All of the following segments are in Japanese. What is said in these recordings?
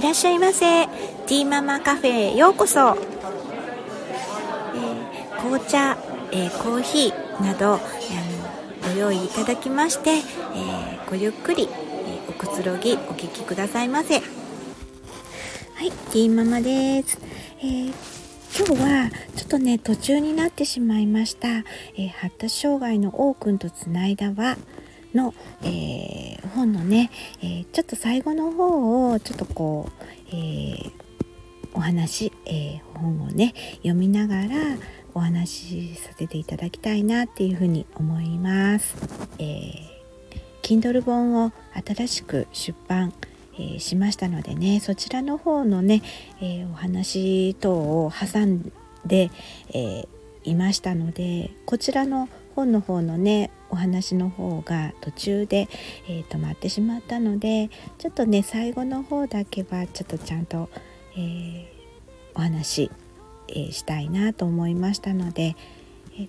いらっしゃいませ。ティーママカフェへようこそ、えー、紅茶、えー、コーヒーなど、あのご用意いただきまして、えー、ごゆっくり、えおくつろぎお聞きくださいませ。はいティーママです、え今日はちょっとね途中になってしまいました、え発達障害の王くんとつないだはの、えー、本のね、えー、ちょっと最後の方をちょっとこう、えー、お話、え本をね読みながらお話しさせていただきたいなっていうふうに思います。え Kindle 本を新しく出版、えしましたのでねそちらの方のね、えお話等を挟んで、えいましたのでこちらの本の方のねお話の方が途中で、えー、止まってしまったのでちょっとね最後の方だけはちょっとちゃんと、えー、お話、えー、したいなと思いましたので、え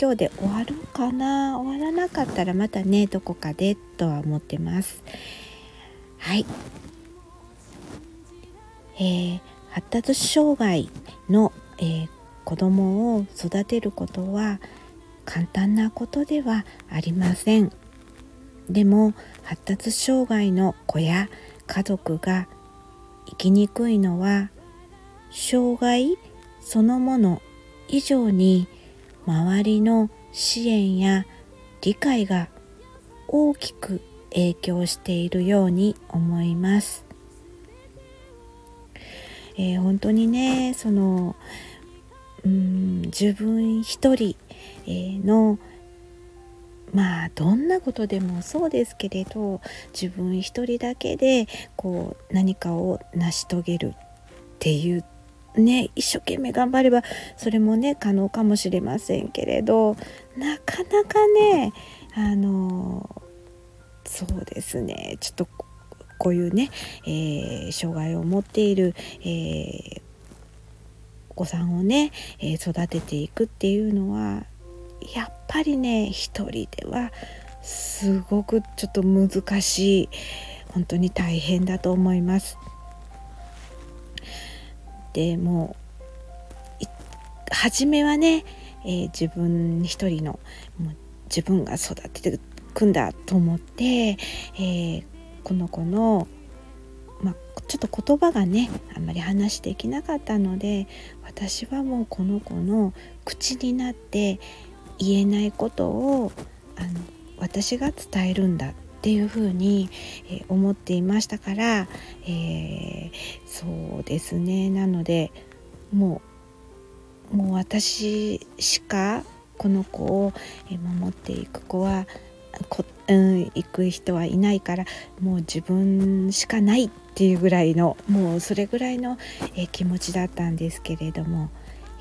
今日で終わるかな？終わらなかったらまたねどこかでとは思ってます。はい、えー、発達障害の、えー、子供を育てることは簡単なことではありませんでも発達障害の子や家族が生きにくいのは障害そのもの以上に周りの支援や理解が大きく影響しているように思います。えー、本当にねそのうん自分一人のまあどんなことでもそうですけれど自分一人だけでこう何かを成し遂げるっていうね一生懸命頑張ればそれもね可能かもしれませんけれどなかなかねあのそうですねちょっとこういうね、えー、障害を持っている、えー、お子さんをね、えー、育てていくっていうのはやっぱりね一人ではすごくちょっと難しい本当に大変だと思います。でも初めはね、えー、自分一人のもう自分が育ててくんだと思って、えー、この子の、まあ、ちょっと言葉がねあんまり話できなかったので私はもうこの子の口になって言えないことをあの私が伝えるんだっていうふうに、え、思っていましたから、えー、そうですね。なのでもうもう私しかこの子を守っていく子はこ、うん、行く人はいないからもう自分しかないっていうぐらいのもうそれぐらいの、え気持ちだったんですけれども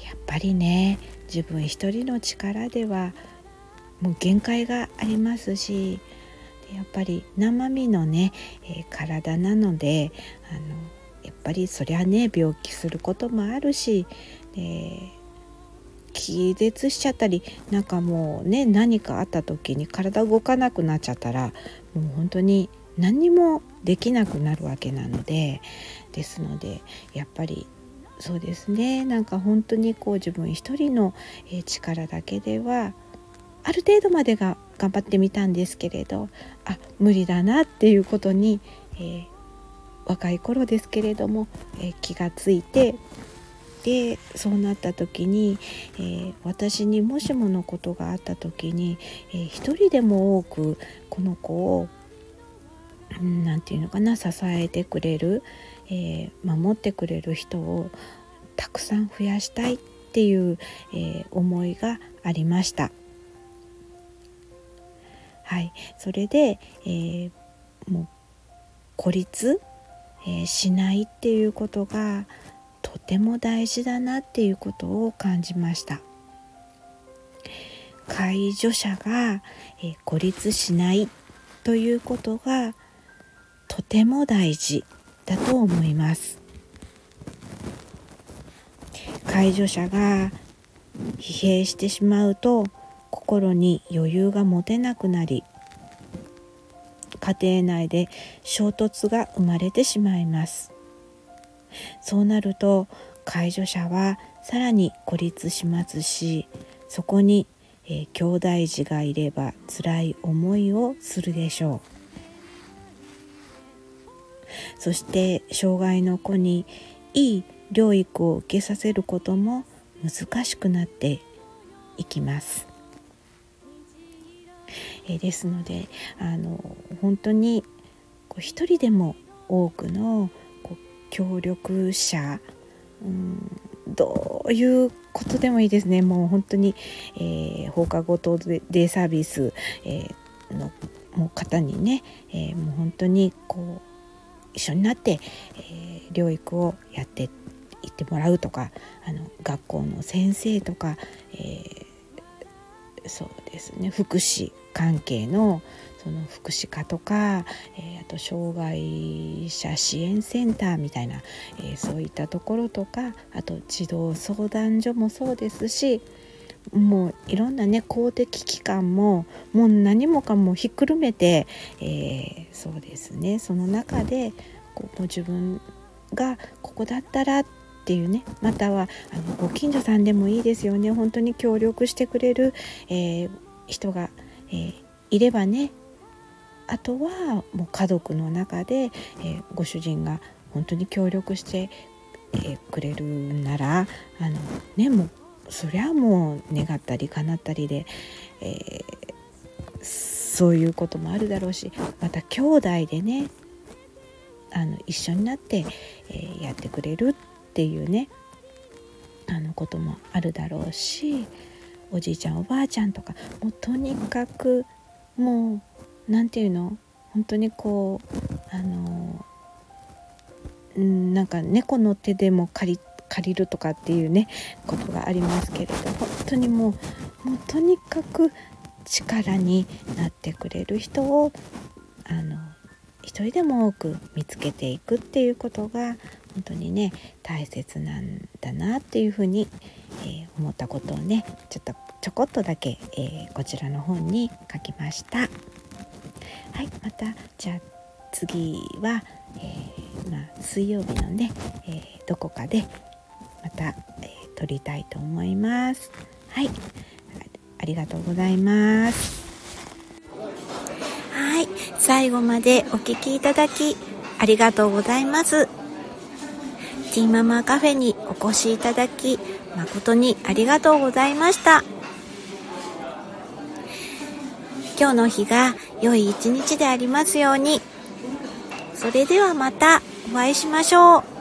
やっぱりね自分一人の力ではもう限界がありますしやっぱり生身のね、えー、体なのであのやっぱりそりゃね病気することもあるし、え気絶しちゃったりなんかもうね何かあった時に体動かなくなっちゃったらもう本当に何にもできなくなるわけなのでですのでやっぱりそうですね。なんか本当にこう自分一人の力だけではある程度までが頑張ってみたんですけれどあ無理だなっていうことに、えー、若い頃ですけれども、えー、気がついてでそうなった時に、えー、私にもしものことがあった時に、えー、一人でも多くこの子を何て言うのかな支えてくれる、えー、守ってくれる人をたくさん増やしたいっていう、えー、思いがありました。はい、それで、えー、もう孤立、えしないっていうことがとても大事だなっていうことを感じました。介助者が、え孤立しないということがとても大事だと思います。介助者が疲弊してしまうと心に余裕が持てなくなり家庭内で衝突が生まれてしまいます。そうなると介助者はさらに孤立しますしそこに、えー、兄弟児がいれば辛い思いをするでしょう。そして障害の子にいい療育を受けさせることも難しくなっていきます。えですのであの本当にこう一人でも多くのこう協力者、うん、どういうことでもいいですねもう本当に、えー、放課後等デイサービス、えー、のもう方にね、えー、もう本当にこう一緒になって、えー、療育をやっていってもらうとかあの学校の先生とか、えー、そうですね。福祉関係のその福祉課とか、えー、あと障害者支援センターみたいな、えー、そういったところとかあと児童相談所もそうですしもういろんなね公的機関ももう何もかもひっくるめて、えー、そうですね。その中でこう自分がここだったらっていうね。またはあのご近所さんでもいいですよね。本当に協力してくれる、えー、人がえー、いればね。あとはもう家族の中で、え、ご主人が本当に協力して、え、くれるならあのねもうそりゃもう願ったり叶ったりで、えそういうこともあるだろうしまた兄弟でねあの一緒になって、えやってくれるっていうねあのこともあるだろうしおじいちゃんおばあちゃんとかもうとにかくもう何て言うの本当にこうあのなんか猫の手でも借り借りるとかっていうねことがありますけれど本当にもうもうとにかく力になってくれる人をあの一人でも多く見つけていくっていうことが本当にね大切なんだなっていうふうに、えー、思ったことをねちょっとちょこっとだけ、えー、こちらの本に書きました。はいまたじゃあ次は、えー、まあ、水曜日のね、えどこかでまた、え撮りたいと思います。はいありがとうございます。はい、最後までお聴きいただきありがとうございます。ティーママカフェにお越しいただき誠にありがとうございました。今日の日が良い一日でありますように。それではまたお会いしましょう。